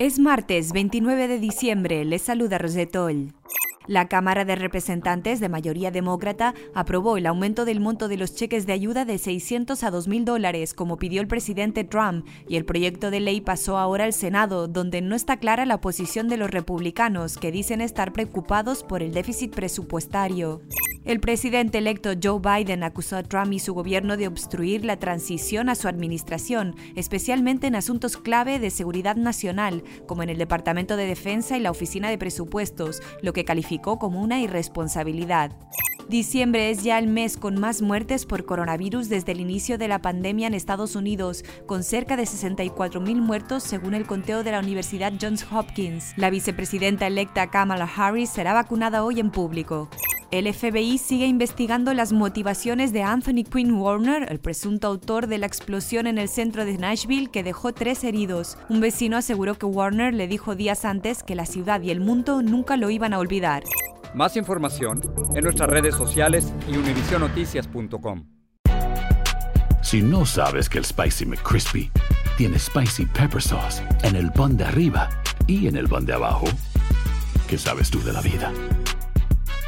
Es martes 29 de diciembre, les saluda Rosetol. La Cámara de Representantes de mayoría demócrata aprobó el aumento del monto de los cheques de ayuda de 600 a 2 mil dólares, como pidió el presidente Trump, y el proyecto de ley pasó ahora al Senado, donde no está clara la posición de los republicanos, que dicen estar preocupados por el déficit presupuestario. El presidente electo Joe Biden acusó a Trump y su gobierno de obstruir la transición a su administración, especialmente en asuntos clave de seguridad nacional, como en el Departamento de Defensa y la Oficina de Presupuestos, lo que calificó como una irresponsabilidad. Diciembre es ya el mes con más muertes por coronavirus desde el inicio de la pandemia en Estados Unidos, con cerca de 64.000 muertos según el conteo de la Universidad Johns Hopkins. La vicepresidenta electa Kamala Harris será vacunada hoy en público. El FBI sigue investigando las motivaciones de Anthony Quinn Warner, el presunto autor de la explosión en el centro de Nashville que dejó tres heridos. Un vecino aseguró que Warner le dijo días antes que la ciudad y el mundo nunca lo iban a olvidar. Más información en nuestras redes sociales y univisionoticias.com. Si no sabes que el Spicy McCrispy tiene Spicy Pepper Sauce en el pan de arriba y en el pan de abajo, ¿qué sabes tú de la vida?